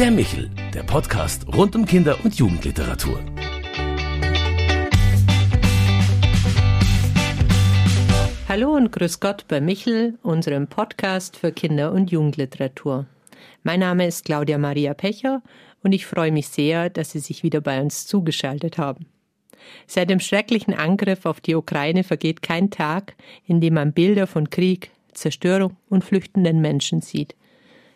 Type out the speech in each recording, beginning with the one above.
Der Michel, der Podcast rund um Kinder- und Jugendliteratur. Hallo und grüß Gott bei Michel, unserem Podcast für Kinder- und Jugendliteratur. Mein Name ist Claudia Maria Pecher und ich freue mich sehr, dass Sie sich wieder bei uns zugeschaltet haben. Seit dem schrecklichen Angriff auf die Ukraine vergeht kein Tag, in dem man Bilder von Krieg, Zerstörung und flüchtenden Menschen sieht.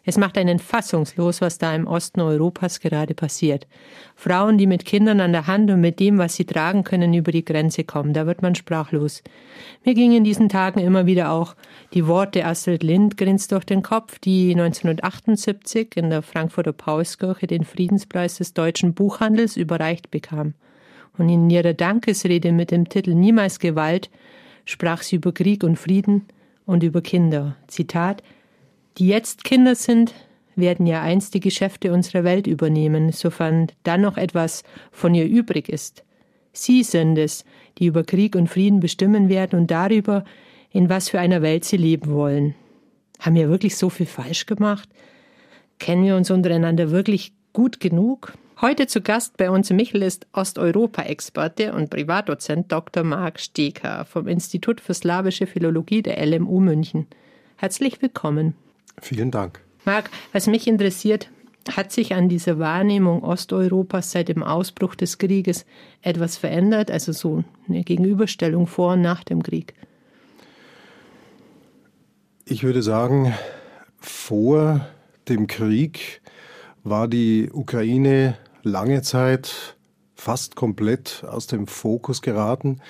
Es macht einen fassungslos, was da im Osten Europas gerade passiert. Frauen, die mit Kindern an der Hand und mit dem, was sie tragen können, über die Grenze kommen, da wird man sprachlos. Mir gingen in diesen Tagen immer wieder auch die Worte Astrid Lindgrens durch den Kopf, die 1978 in der Frankfurter Paulskirche den Friedenspreis des deutschen Buchhandels überreicht bekam. Und in ihrer Dankesrede mit dem Titel Niemals Gewalt sprach sie über Krieg und Frieden und über Kinder. Zitat die jetzt Kinder sind, werden ja einst die Geschäfte unserer Welt übernehmen, sofern dann noch etwas von ihr übrig ist. Sie sind es, die über Krieg und Frieden bestimmen werden und darüber, in was für einer Welt sie leben wollen. Haben wir wirklich so viel falsch gemacht? Kennen wir uns untereinander wirklich gut genug? Heute zu Gast bei uns Michel ist Osteuropa-Experte und Privatdozent Dr. Marc Steker vom Institut für Slawische Philologie der LMU München. Herzlich willkommen. Vielen Dank. Marc, was mich interessiert, hat sich an dieser Wahrnehmung Osteuropas seit dem Ausbruch des Krieges etwas verändert? Also so eine Gegenüberstellung vor und nach dem Krieg? Ich würde sagen, vor dem Krieg war die Ukraine lange Zeit fast komplett aus dem Fokus geraten.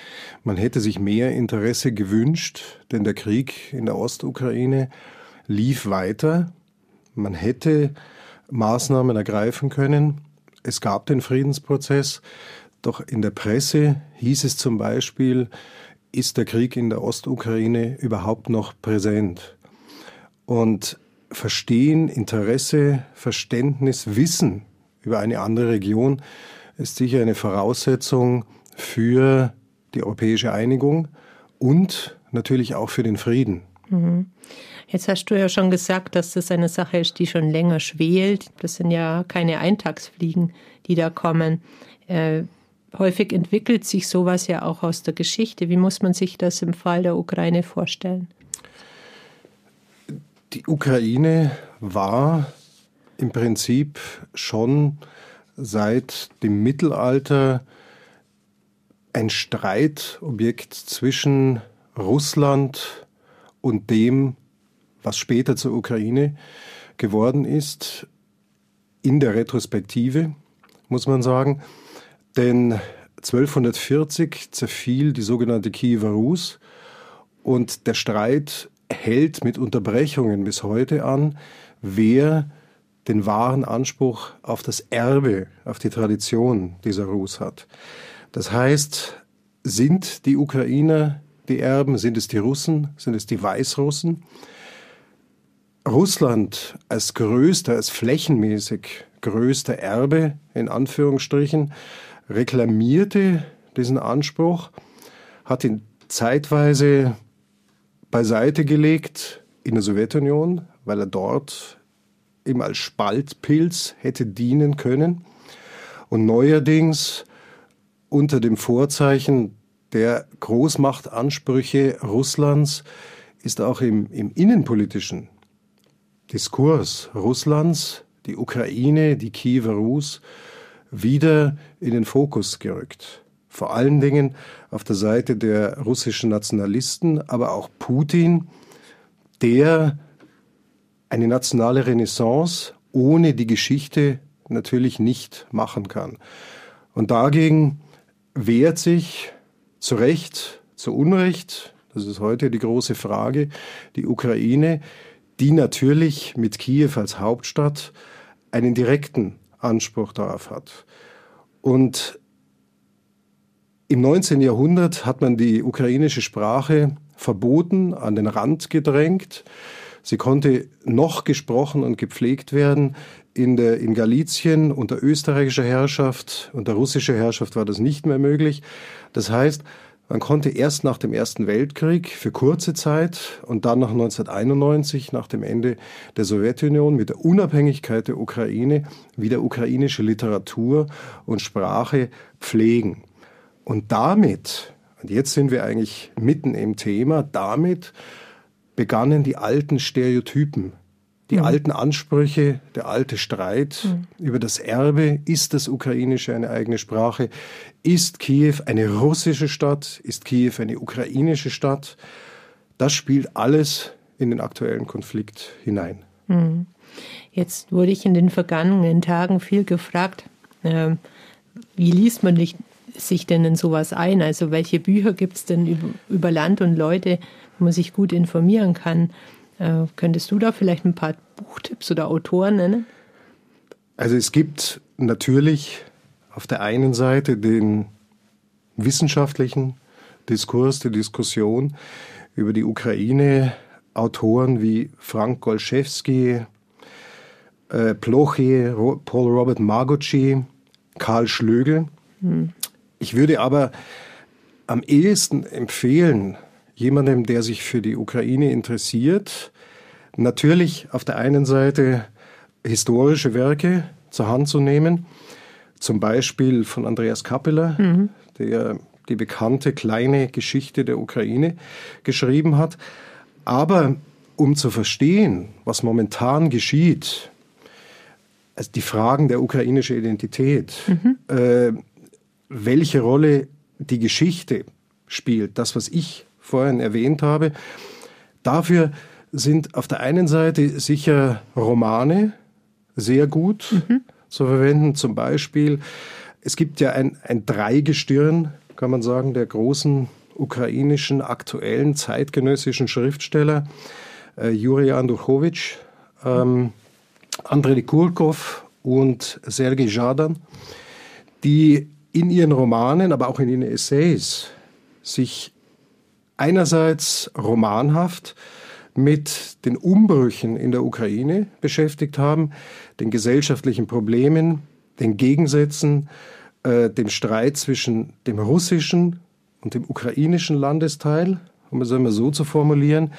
Man hätte sich mehr Interesse gewünscht, denn der Krieg in der Ostukraine lief weiter. Man hätte Maßnahmen ergreifen können. Es gab den Friedensprozess, doch in der Presse hieß es zum Beispiel, ist der Krieg in der Ostukraine überhaupt noch präsent? Und Verstehen, Interesse, Verständnis, Wissen über eine andere Region ist sicher eine Voraussetzung für die europäische Einigung und natürlich auch für den Frieden. Mhm. Jetzt hast du ja schon gesagt, dass das eine Sache ist, die schon länger schwelt. Das sind ja keine Eintagsfliegen, die da kommen. Äh, häufig entwickelt sich sowas ja auch aus der Geschichte. Wie muss man sich das im Fall der Ukraine vorstellen? Die Ukraine war im Prinzip schon seit dem Mittelalter ein Streitobjekt zwischen Russland und dem was später zur Ukraine geworden ist, in der Retrospektive, muss man sagen. Denn 1240 zerfiel die sogenannte Kiewer Rus und der Streit hält mit Unterbrechungen bis heute an, wer den wahren Anspruch auf das Erbe, auf die Tradition dieser Rus hat. Das heißt, sind die Ukrainer die Erben, sind es die Russen, sind es die Weißrussen? Russland als größter, als flächenmäßig größter Erbe in Anführungsstrichen reklamierte diesen Anspruch, hat ihn zeitweise beiseite gelegt in der Sowjetunion, weil er dort eben als Spaltpilz hätte dienen können und neuerdings unter dem Vorzeichen der Großmachtansprüche Russlands ist auch im, im innenpolitischen Diskurs Russlands, die Ukraine, die Kiewer Rus, wieder in den Fokus gerückt. Vor allen Dingen auf der Seite der russischen Nationalisten, aber auch Putin, der eine nationale Renaissance ohne die Geschichte natürlich nicht machen kann. Und dagegen wehrt sich zu Recht, zu Unrecht, das ist heute die große Frage, die Ukraine, die natürlich mit Kiew als Hauptstadt einen direkten Anspruch darauf hat. Und im 19. Jahrhundert hat man die ukrainische Sprache verboten, an den Rand gedrängt. Sie konnte noch gesprochen und gepflegt werden. In, der, in Galizien unter österreichischer Herrschaft, unter russischer Herrschaft war das nicht mehr möglich. Das heißt, Man konnte erst nach dem Ersten Weltkrieg für kurze Zeit und dann nach 1991, nach dem Ende der Sowjetunion, mit der Unabhängigkeit der Ukraine wieder ukrainische Literatur und Sprache pflegen. Und damit, und jetzt sind wir eigentlich mitten im Thema, damit begannen die alten Stereotypen die mhm. alten Ansprüche, der alte Streit mhm. über das Erbe, ist das Ukrainische eine eigene Sprache, ist Kiew eine russische Stadt, ist Kiew eine ukrainische Stadt, das spielt alles in den aktuellen Konflikt hinein. Mhm. Jetzt wurde ich in den vergangenen Tagen viel gefragt, äh, wie liest man sich denn in sowas ein? Also welche Bücher gibt es denn über, über Land und Leute, wo man sich gut informieren kann? Äh, könntest du da vielleicht ein paar Buchtipps oder Autoren nennen? Also es gibt natürlich auf der einen Seite den wissenschaftlichen Diskurs, die Diskussion über die Ukraine, Autoren wie Frank Golszewski, äh, Ploche, Paul Robert Margocci, Karl Schlögel. Hm. Ich würde aber am ehesten empfehlen, jemandem, der sich für die Ukraine interessiert, natürlich auf der einen Seite historische Werke zur Hand zu nehmen, zum Beispiel von Andreas Kappeler, mhm. der die bekannte kleine Geschichte der Ukraine geschrieben hat. Aber um zu verstehen, was momentan geschieht, also die Fragen der ukrainischen Identität, mhm. äh, welche Rolle die Geschichte spielt, das, was ich vorhin erwähnt habe. Dafür sind auf der einen Seite sicher Romane sehr gut mhm. zu verwenden. Zum Beispiel, es gibt ja ein, ein Dreigestirn, kann man sagen, der großen ukrainischen aktuellen zeitgenössischen Schriftsteller, äh, Juri Anduchowitsch, ähm, Andrei Kurkov und Sergei Jadan, die in ihren Romanen, aber auch in ihren Essays sich einerseits romanhaft mit den Umbrüchen in der Ukraine beschäftigt haben, den gesellschaftlichen Problemen, den Gegensätzen, äh, dem Streit zwischen dem russischen und dem ukrainischen Landesteil, um es einmal so zu formulieren,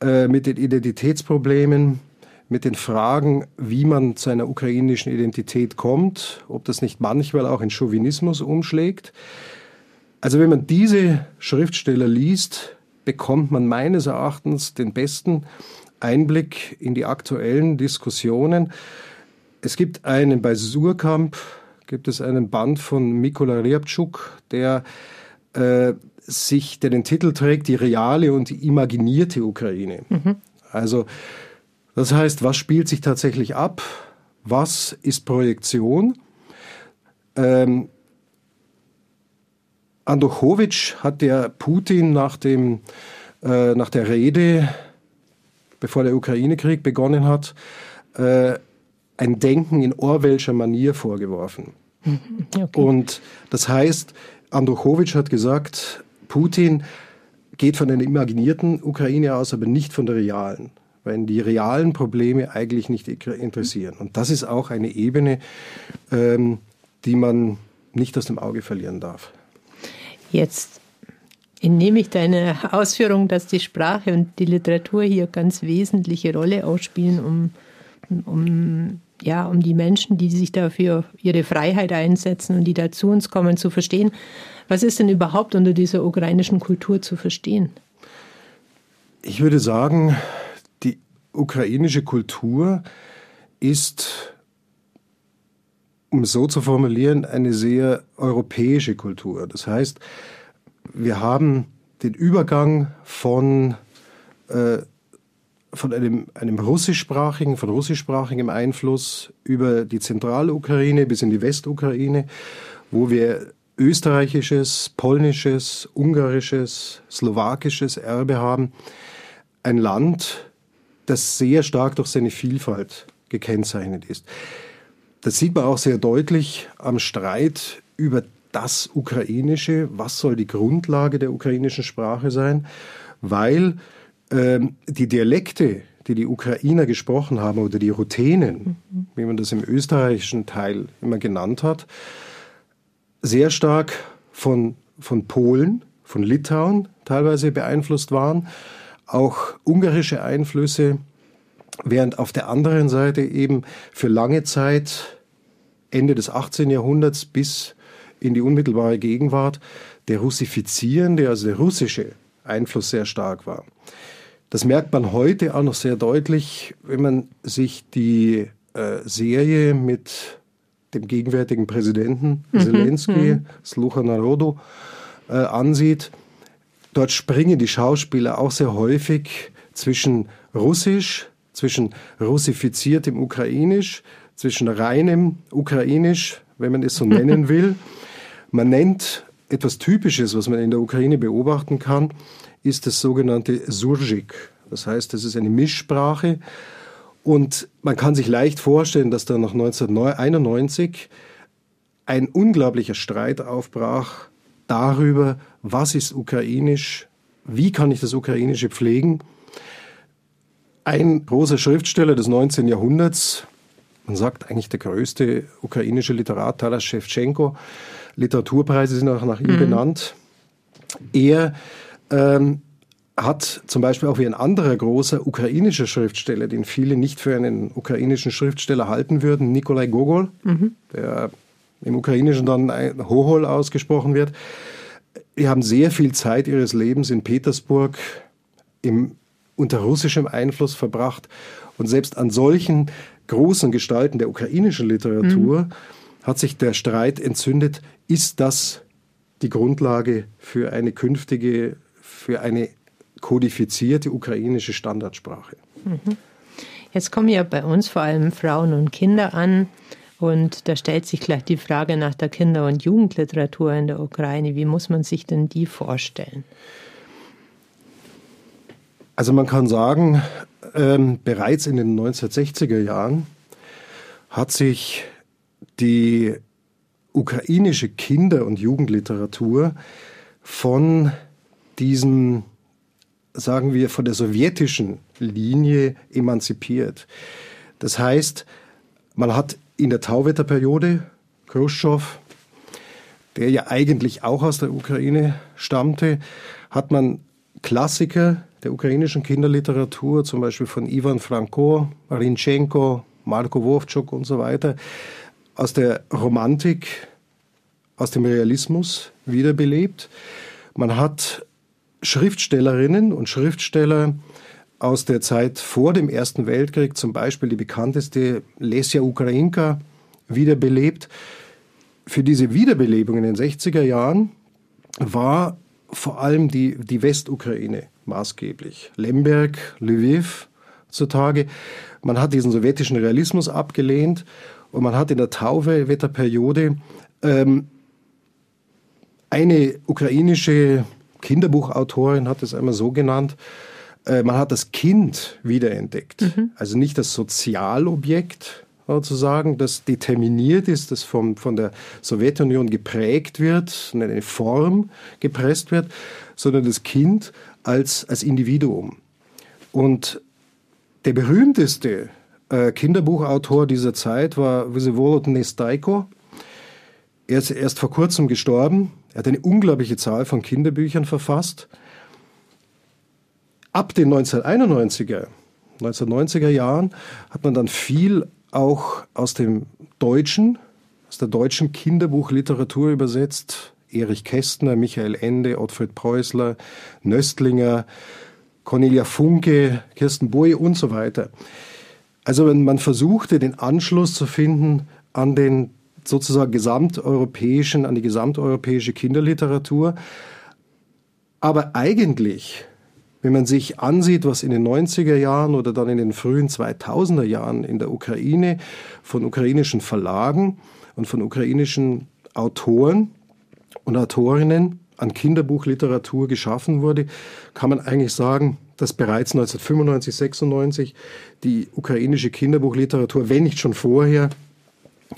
äh, mit den Identitätsproblemen, mit den Fragen, wie man zu einer ukrainischen Identität kommt, ob das nicht manchmal auch in Chauvinismus umschlägt. Also wenn man diese Schriftsteller liest, bekommt man meines Erachtens den besten Einblick in die aktuellen Diskussionen. Es gibt einen bei Surkamp, gibt es einen Band von Mikola Ryabczuk, der äh, sich, der den Titel trägt, die reale und die imaginierte Ukraine. Mhm. Also, das heißt, was spielt sich tatsächlich ab? Was ist Projektion? Ähm, Andochowitsch hat der Putin nach, dem, äh, nach der Rede, bevor der Ukraine-Krieg begonnen hat, äh, ein Denken in Orwellscher Manier vorgeworfen. Okay. Und das heißt, Androchowitsch hat gesagt, Putin geht von einer imaginierten Ukraine aus, aber nicht von der realen, weil die realen Probleme eigentlich nicht interessieren. Und das ist auch eine Ebene, ähm, die man nicht aus dem Auge verlieren darf. Jetzt entnehme ich deine Ausführung, dass die Sprache und die Literatur hier ganz wesentliche Rolle ausspielen, um, um, ja, um die Menschen, die sich dafür ihre Freiheit einsetzen und die da zu uns kommen, zu verstehen. Was ist denn überhaupt unter dieser ukrainischen Kultur zu verstehen? Ich würde sagen, die ukrainische Kultur ist um es so zu formulieren, eine sehr europäische Kultur. Das heißt, wir haben den Übergang von, äh, von einem, einem russischsprachigen, von russischsprachigem Einfluss über die Zentralukraine bis in die Westukraine, wo wir österreichisches, polnisches, ungarisches, slowakisches Erbe haben. Ein Land, das sehr stark durch seine Vielfalt gekennzeichnet ist. Das sieht man auch sehr deutlich am Streit über das Ukrainische. Was soll die Grundlage der ukrainischen Sprache sein? Weil ähm, die Dialekte, die die Ukrainer gesprochen haben, oder die Ruthenen, mhm. wie man das im österreichischen Teil immer genannt hat, sehr stark von, von Polen, von Litauen teilweise beeinflusst waren, auch ungarische Einflüsse, während auf der anderen Seite eben für lange Zeit, Ende des 18. Jahrhunderts bis in die unmittelbare Gegenwart, der russifizierende, also der russische Einfluss sehr stark war. Das merkt man heute auch noch sehr deutlich, wenn man sich die äh, Serie mit dem gegenwärtigen Präsidenten mhm. Zelensky, mhm. Slucha Narodu, äh, ansieht. Dort springen die Schauspieler auch sehr häufig zwischen Russisch, zwischen russifiziertem Ukrainisch, zwischen reinem Ukrainisch, wenn man es so nennen will. Man nennt etwas Typisches, was man in der Ukraine beobachten kann, ist das sogenannte Surjik. Das heißt, es ist eine Mischsprache und man kann sich leicht vorstellen, dass dann nach 1991 ein unglaublicher Streit aufbrach darüber, was ist ukrainisch, wie kann ich das Ukrainische pflegen. Ein großer Schriftsteller des 19. Jahrhunderts, man sagt eigentlich der größte ukrainische Literat, Taras Shevchenko, Literaturpreise sind auch nach ihm mhm. benannt. Er ähm, hat zum Beispiel auch wie ein anderer großer ukrainischer Schriftsteller, den viele nicht für einen ukrainischen Schriftsteller halten würden, Nikolai Gogol, mhm. der im Ukrainischen dann Hohol ausgesprochen wird. Die haben sehr viel Zeit ihres Lebens in Petersburg im, unter russischem Einfluss verbracht. Und selbst an solchen großen Gestalten der ukrainischen Literatur mhm. hat sich der Streit entzündet, ist das die Grundlage für eine künftige, für eine kodifizierte ukrainische Standardsprache. Mhm. Jetzt kommen ja bei uns vor allem Frauen und Kinder an. Und da stellt sich gleich die Frage nach der Kinder- und Jugendliteratur in der Ukraine. Wie muss man sich denn die vorstellen? Also man kann sagen, ähm, bereits in den 1960er Jahren hat sich die ukrainische Kinder- und Jugendliteratur von diesem sagen wir, von der sowjetischen Linie emanzipiert. Das heißt, man hat in der Tauwetterperiode Khrushchev, der ja eigentlich auch aus der Ukraine stammte, hat man Klassiker der ukrainischen Kinderliteratur, zum Beispiel von Ivan Franko, Rinchenko, Marko Wovchuk und so weiter, aus der Romantik, aus dem Realismus wiederbelebt. Man hat Schriftstellerinnen und Schriftsteller aus der Zeit vor dem Ersten Weltkrieg, zum Beispiel die bekannteste Lesia Ukrainka, wiederbelebt. Für diese Wiederbelebung in den 60er Jahren war vor allem die, die Westukraine maßgeblich. Lemberg, Lviv zutage. Man hat diesen sowjetischen Realismus abgelehnt und man hat in der Tauwetterperiode ähm, eine ukrainische Kinderbuchautorin hat es einmal so genannt, äh, man hat das Kind wiederentdeckt. Mhm. Also nicht das Sozialobjekt sozusagen, das determiniert ist, das vom, von der Sowjetunion geprägt wird, in eine Form gepresst wird, sondern das Kind als, als Individuum. Und der berühmteste äh, Kinderbuchautor dieser Zeit war Vsevolod Nestaiko. Er ist erst vor kurzem gestorben, er hat eine unglaubliche Zahl von Kinderbüchern verfasst. Ab den 1991er, 1990er Jahren hat man dann viel auch aus dem Deutschen, aus der deutschen Kinderbuchliteratur übersetzt. Erich Kästner, Michael Ende, Ottfried Preußler, Nöstlinger, Cornelia Funke, Kirsten Boye und so weiter. Also wenn man versuchte, den Anschluss zu finden an den sozusagen gesamteuropäischen, an die gesamteuropäische Kinderliteratur. Aber eigentlich, wenn man sich ansieht, was in den 90er Jahren oder dann in den frühen 2000er Jahren in der Ukraine von ukrainischen Verlagen und von ukrainischen Autoren und Autorinnen an Kinderbuchliteratur geschaffen wurde, kann man eigentlich sagen, dass bereits 1995, 96 die ukrainische Kinderbuchliteratur, wenn nicht schon vorher,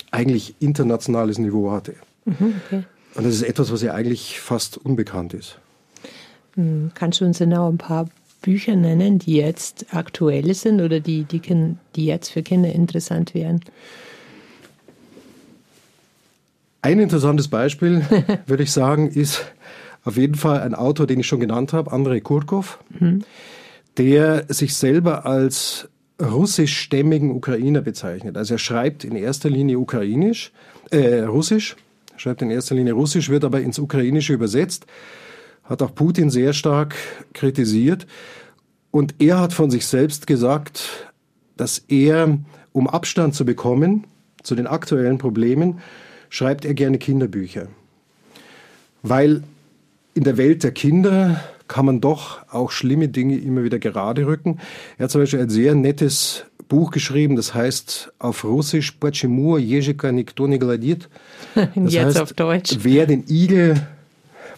eigentlich internationales Niveau hatte. Mhm, okay. Und das ist etwas, was ja eigentlich fast unbekannt ist. Hm, kannst du uns genau ein paar Bücher nennen, die jetzt aktuell sind oder die, die, die jetzt für Kinder interessant wären? Ein interessantes Beispiel, würde ich sagen, ist Auf jeden Fall ein Autor, den ich schon genannt habe, Andrei Kurkov, mhm. der sich selber als russischstämmigen Ukrainer bezeichnet. Also er schreibt in erster Linie ukrainisch, äh, russisch, schreibt in erster Linie russisch, wird aber ins Ukrainische übersetzt, hat auch Putin sehr stark kritisiert. Und er hat von sich selbst gesagt, dass er, um Abstand zu bekommen zu den aktuellen Problemen, schreibt er gerne Kinderbücher. Weil in der Welt der Kinder kann man doch auch schlimme Dinge immer wieder gerade rücken. Er hat zum Beispiel ein sehr nettes Buch geschrieben, das heißt auf Russisch Почему ежика никто не гладит? Das Jetzt heißt, auf Deutsch. Wer den Igel,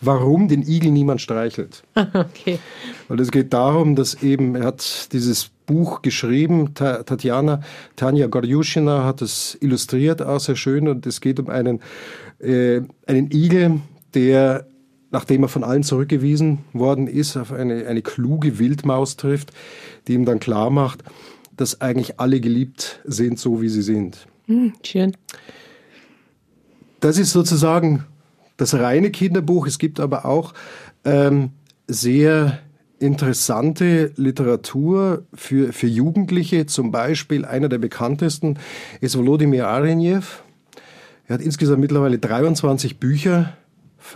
warum den Igel niemand streichelt. okay. Und es geht darum, dass eben, er hat dieses Buch geschrieben, Tatjana, Tanja Gorjuschina hat es illustriert, auch sehr schön, und es geht um einen, äh, einen Igel, der nachdem er von allen zurückgewiesen worden ist, auf eine, eine kluge Wildmaus trifft, die ihm dann klar macht, dass eigentlich alle geliebt sind, so wie sie sind. Hm, schön. Das ist sozusagen das reine Kinderbuch. Es gibt aber auch ähm, sehr interessante Literatur für, für Jugendliche. Zum Beispiel einer der bekanntesten ist Volodymyr Arenjew. Er hat insgesamt mittlerweile 23 Bücher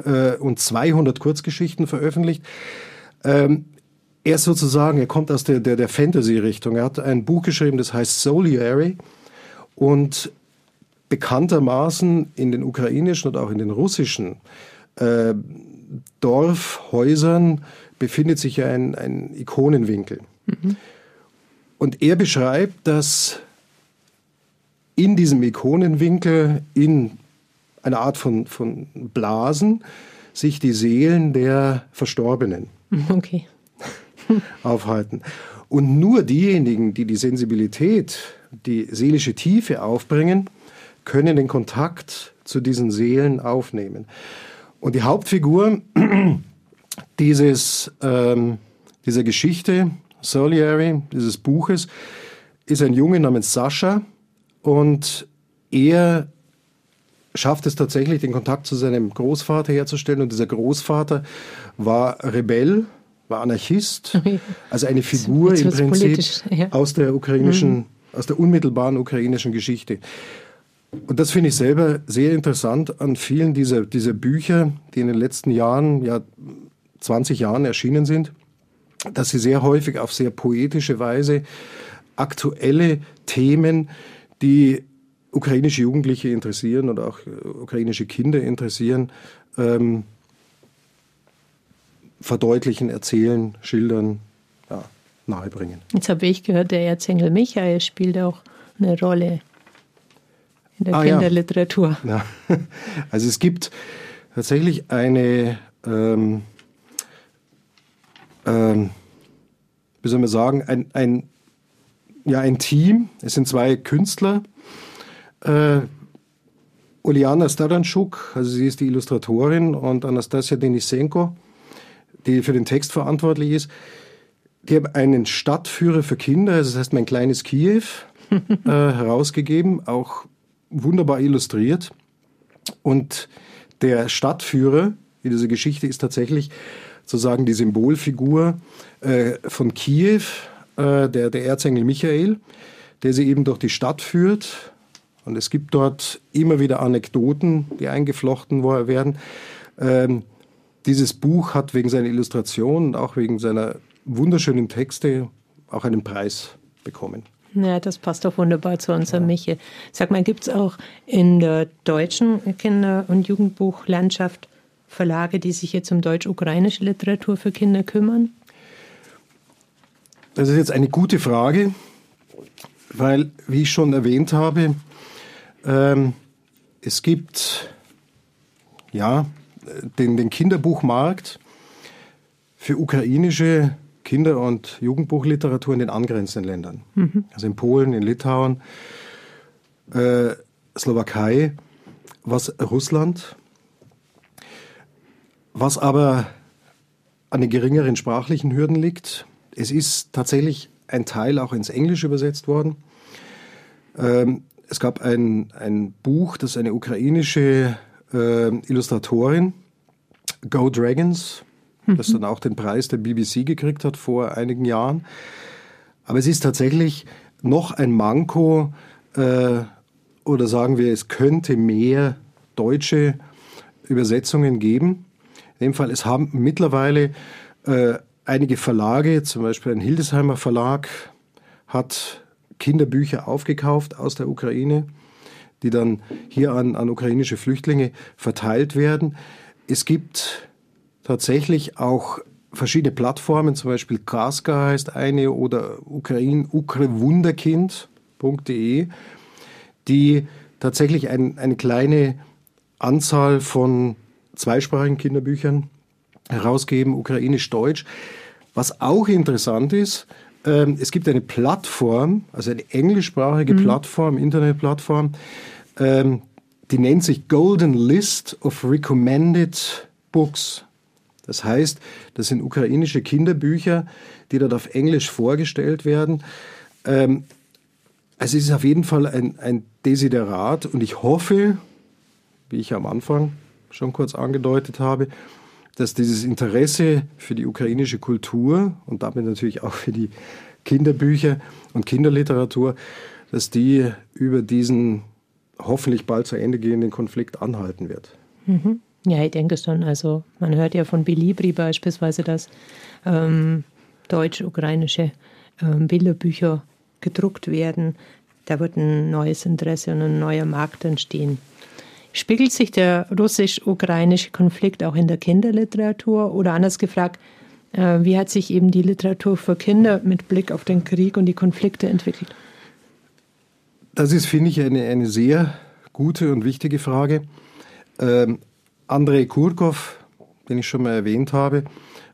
äh, und 200 Kurzgeschichten veröffentlicht. Ähm, er ist sozusagen, er kommt aus der, der, der Fantasy-Richtung. Er hat ein Buch geschrieben, das heißt Soliary und bekanntermaßen in den ukrainischen und auch in den russischen äh, Dorfhäusern befindet sich ein, ein Ikonenwinkel. Mhm. Und er beschreibt, dass in diesem Ikonenwinkel in eine Art von, von Blasen sich die Seelen der Verstorbenen okay. aufhalten. Und nur diejenigen, die die Sensibilität, die seelische Tiefe aufbringen, können den Kontakt zu diesen Seelen aufnehmen. Und die Hauptfigur dieses, ähm, dieser Geschichte, Soliary, dieses Buches, ist ein Junge namens Sascha und er schafft es tatsächlich, den Kontakt zu seinem Großvater herzustellen. Und dieser Großvater war Rebell, war Anarchist, also eine Figur im Prinzip ja. aus der ukrainischen, mhm. aus der unmittelbaren ukrainischen Geschichte. Und das finde ich selber sehr interessant an vielen dieser, dieser Bücher, die in den letzten Jahren, ja 20 Jahren erschienen sind, dass sie sehr häufig auf sehr poetische Weise aktuelle Themen, die ukrainische Jugendliche interessieren und auch äh, ukrainische Kinder interessieren, ähm, verdeutlichen, erzählen, schildern, ja, nahebringen. Jetzt habe ich gehört, der Erzengel Michael spielt auch eine Rolle in der ah, Kinderliteratur. Ja. Also es gibt tatsächlich eine, ähm, ähm, wie soll man sagen, ein, ein, ja, ein Team. Es sind zwei Künstler, äh, Uliana Staranschuk, also sie ist die Illustratorin, und Anastasia Denisenko, die für den Text verantwortlich ist. Die haben einen Stadtführer für Kinder, also das heißt mein kleines Kiew, äh, herausgegeben, auch wunderbar illustriert. Und der Stadtführer in dieser Geschichte ist tatsächlich sozusagen die Symbolfigur äh, von Kiew, äh, der, der Erzengel Michael, der sie eben durch die Stadt führt und es gibt dort immer wieder Anekdoten, die eingeflochten werden. Ähm, dieses Buch hat wegen seiner Illustration und auch wegen seiner wunderschönen Texte auch einen Preis bekommen. Ja, das passt doch wunderbar zu unserem ja. Michel. Sag mal, gibt es auch in der deutschen Kinder- und Jugendbuchlandschaft Verlage, die sich jetzt um deutsch-ukrainische Literatur für Kinder kümmern? Das ist jetzt eine gute Frage, weil, wie ich schon erwähnt habe, ähm, es gibt ja den, den Kinderbuchmarkt für ukrainische Kinder- und Jugendbuchliteratur in den angrenzenden Ländern. Mhm. Also in Polen, in Litauen, äh, Slowakei, was Russland, was aber an den geringeren sprachlichen Hürden liegt. Es ist tatsächlich ein Teil auch ins Englische übersetzt worden. Ähm, es gab ein, ein Buch, das eine ukrainische äh, Illustratorin Go Dragons, das dann auch den Preis der BBC gekriegt hat vor einigen Jahren. Aber es ist tatsächlich noch ein Manko, äh, oder sagen wir, es könnte mehr deutsche Übersetzungen geben. In dem Fall, es haben mittlerweile äh, einige Verlage, zum Beispiel ein Hildesheimer Verlag, hat Kinderbücher aufgekauft aus der Ukraine, die dann hier an, an ukrainische Flüchtlinge verteilt werden. Es gibt tatsächlich auch verschiedene Plattformen, zum Beispiel Kraska heißt eine oder Ukraine, ukrewunderkind.de, die tatsächlich ein, eine kleine Anzahl von zweisprachigen Kinderbüchern herausgeben, ukrainisch-deutsch. Was auch interessant ist, ähm, es gibt eine Plattform, also eine englischsprachige mhm. Plattform, Internetplattform, ähm, die nennt sich Golden List of Recommended Books. Das heißt, das sind ukrainische Kinderbücher, die dort auf Englisch vorgestellt werden. Ähm, also es ist auf jeden Fall ein, ein Desiderat und ich hoffe, wie ich am Anfang schon kurz angedeutet habe, dass dieses Interesse für die ukrainische Kultur und damit natürlich auch für die Kinderbücher und Kinderliteratur, dass die über diesen hoffentlich bald zu Ende gehenden Konflikt anhalten wird. Mhm. Ja, ich denke schon. Also man hört ja von Bilibri beispielsweise, dass ähm, deutsch-ukrainische ähm, Bilderbücher gedruckt werden. Da wird ein neues Interesse und ein neuer Markt entstehen. Spiegelt sich der russisch-ukrainische Konflikt auch in der Kinderliteratur? Oder anders gefragt, äh, wie hat sich eben die Literatur für Kinder mit Blick auf den Krieg und die Konflikte entwickelt? Das ist, finde ich, eine, eine sehr gute und wichtige Frage. Ähm, Andrei Kurkov, den ich schon mal erwähnt habe,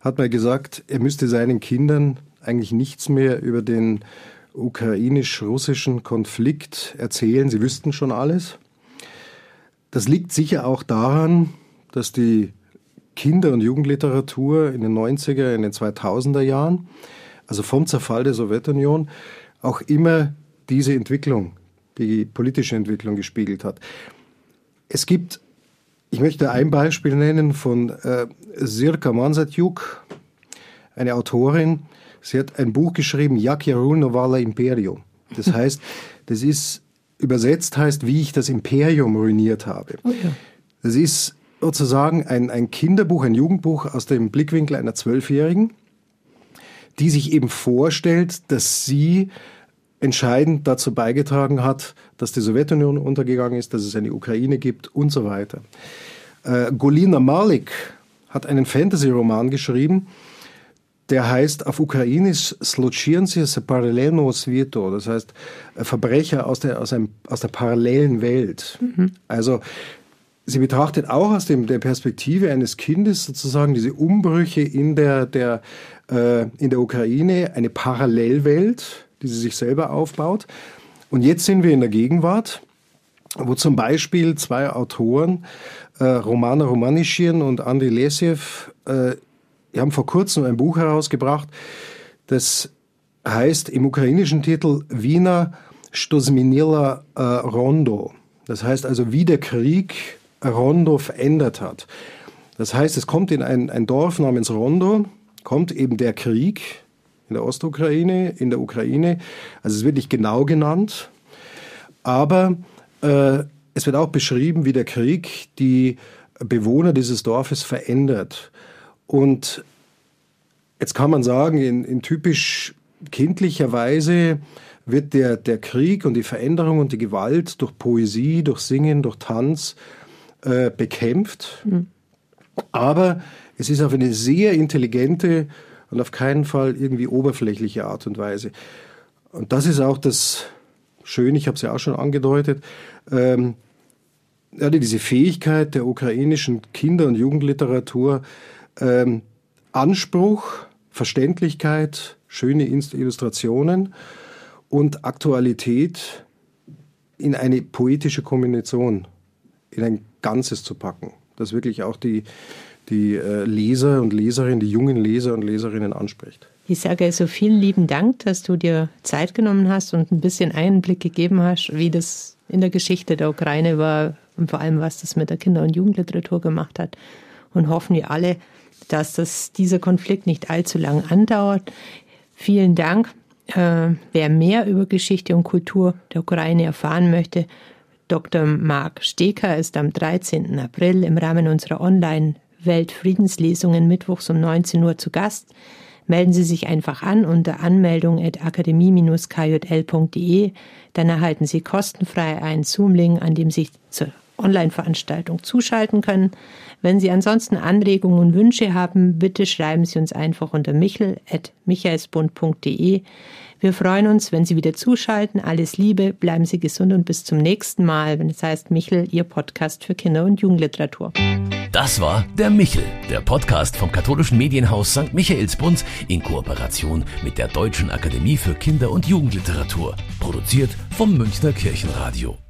hat mal gesagt, er müsste seinen Kindern eigentlich nichts mehr über den ukrainisch-russischen Konflikt erzählen. Sie wüssten schon alles. Das liegt sicher auch daran, dass die Kinder- und Jugendliteratur in den 90er, in den 2000er Jahren, also vom Zerfall der Sowjetunion, auch immer diese Entwicklung, die politische Entwicklung gespiegelt hat. Es gibt ich möchte ein Beispiel nennen von äh, Sirka Mansatjuk, eine Autorin. Sie hat ein Buch geschrieben, Jak ja ruinovala Imperium. Das heißt, das ist übersetzt heißt, wie ich das Imperium ruiniert habe. Oh ja. Das ist sozusagen ein, ein Kinderbuch, ein Jugendbuch aus dem Blickwinkel einer Zwölfjährigen, die sich eben vorstellt, dass sie entscheidend dazu beigetragen hat, dass die Sowjetunion untergegangen ist, dass es eine Ukraine gibt und so weiter. Äh, Golina Malik hat einen Fantasy-Roman geschrieben, der heißt auf Ukrainisch Slutschirnsi se parallelno svito, das heißt Verbrecher aus der, aus, einem, aus der parallelen Welt. Mhm. Also sie betrachtet auch aus dem, der Perspektive eines Kindes sozusagen diese Umbrüche in der, der, äh, in der Ukraine, eine Parallelwelt, die sie sich selber aufbaut. Und jetzt sind wir in der Gegenwart wo zum Beispiel zwei Autoren, äh, Romana Romanischen und Andriy Lesev, äh, haben vor kurzem ein Buch herausgebracht, das heißt im ukrainischen Titel Wiener Stosminila äh, Rondo. Das heißt also, wie der Krieg Rondo verändert hat. Das heißt, es kommt in ein, ein Dorf namens Rondo, kommt eben der Krieg, in der Ostukraine, in der Ukraine. Also es wird nicht genau genannt, aber äh, es wird auch beschrieben, wie der Krieg die Bewohner dieses Dorfes verändert. Und jetzt kann man sagen, in, in typisch kindlicher Weise wird der, der Krieg und die Veränderung und die Gewalt durch Poesie, durch Singen, durch Tanz äh, bekämpft. Mhm. Aber es ist auf eine sehr intelligente und auf keinen Fall irgendwie oberflächliche Art und Weise. Und das ist auch das Schöne, ich habe es ja auch schon angedeutet, ähm, ja, diese Fähigkeit der ukrainischen Kinder- und Jugendliteratur, ähm, Anspruch, Verständlichkeit, schöne Illustrationen und Aktualität in eine poetische Kombination, in ein Ganzes zu packen, das wirklich auch die, die äh, Leser und Leserinnen, die jungen Leser und Leserinnen anspricht. Ich sage also vielen lieben Dank, dass du dir Zeit genommen hast und ein bisschen Einblick gegeben hast, wie das in der Geschichte der Ukraine war und vor allem, was das mit der Kinder- und Jugendliteratur gemacht hat. und hoffen wir alle, dass das, dieser Konflikt nicht allzu lang andauert. Vielen Dank. Äh, wer mehr über Geschichte und Kultur der Ukraine erfahren möchte, Dr. Marc Steker ist am 13. April im Rahmen unserer Online-Weltfriedenslesungen mittwochs um 19 Uhr zu Gast. Melden Sie sich einfach an unter anmeldung at akademie-kjl.de. Dann erhalten Sie kostenfrei einen Zoom-Link, an dem Sie zur Online-Veranstaltung zuschalten können. Wenn Sie ansonsten Anregungen und Wünsche haben, bitte schreiben Sie uns einfach unter michel.michaelsbund.de. Wir freuen uns, wenn Sie wieder zuschalten. Alles Liebe, bleiben Sie gesund und bis zum nächsten Mal, wenn es heißt Michel, Ihr Podcast für Kinder- und Jugendliteratur. Das war der Michel, der Podcast vom katholischen Medienhaus St. Michaelsbund in Kooperation mit der Deutschen Akademie für Kinder- und Jugendliteratur. Produziert vom Münchner Kirchenradio.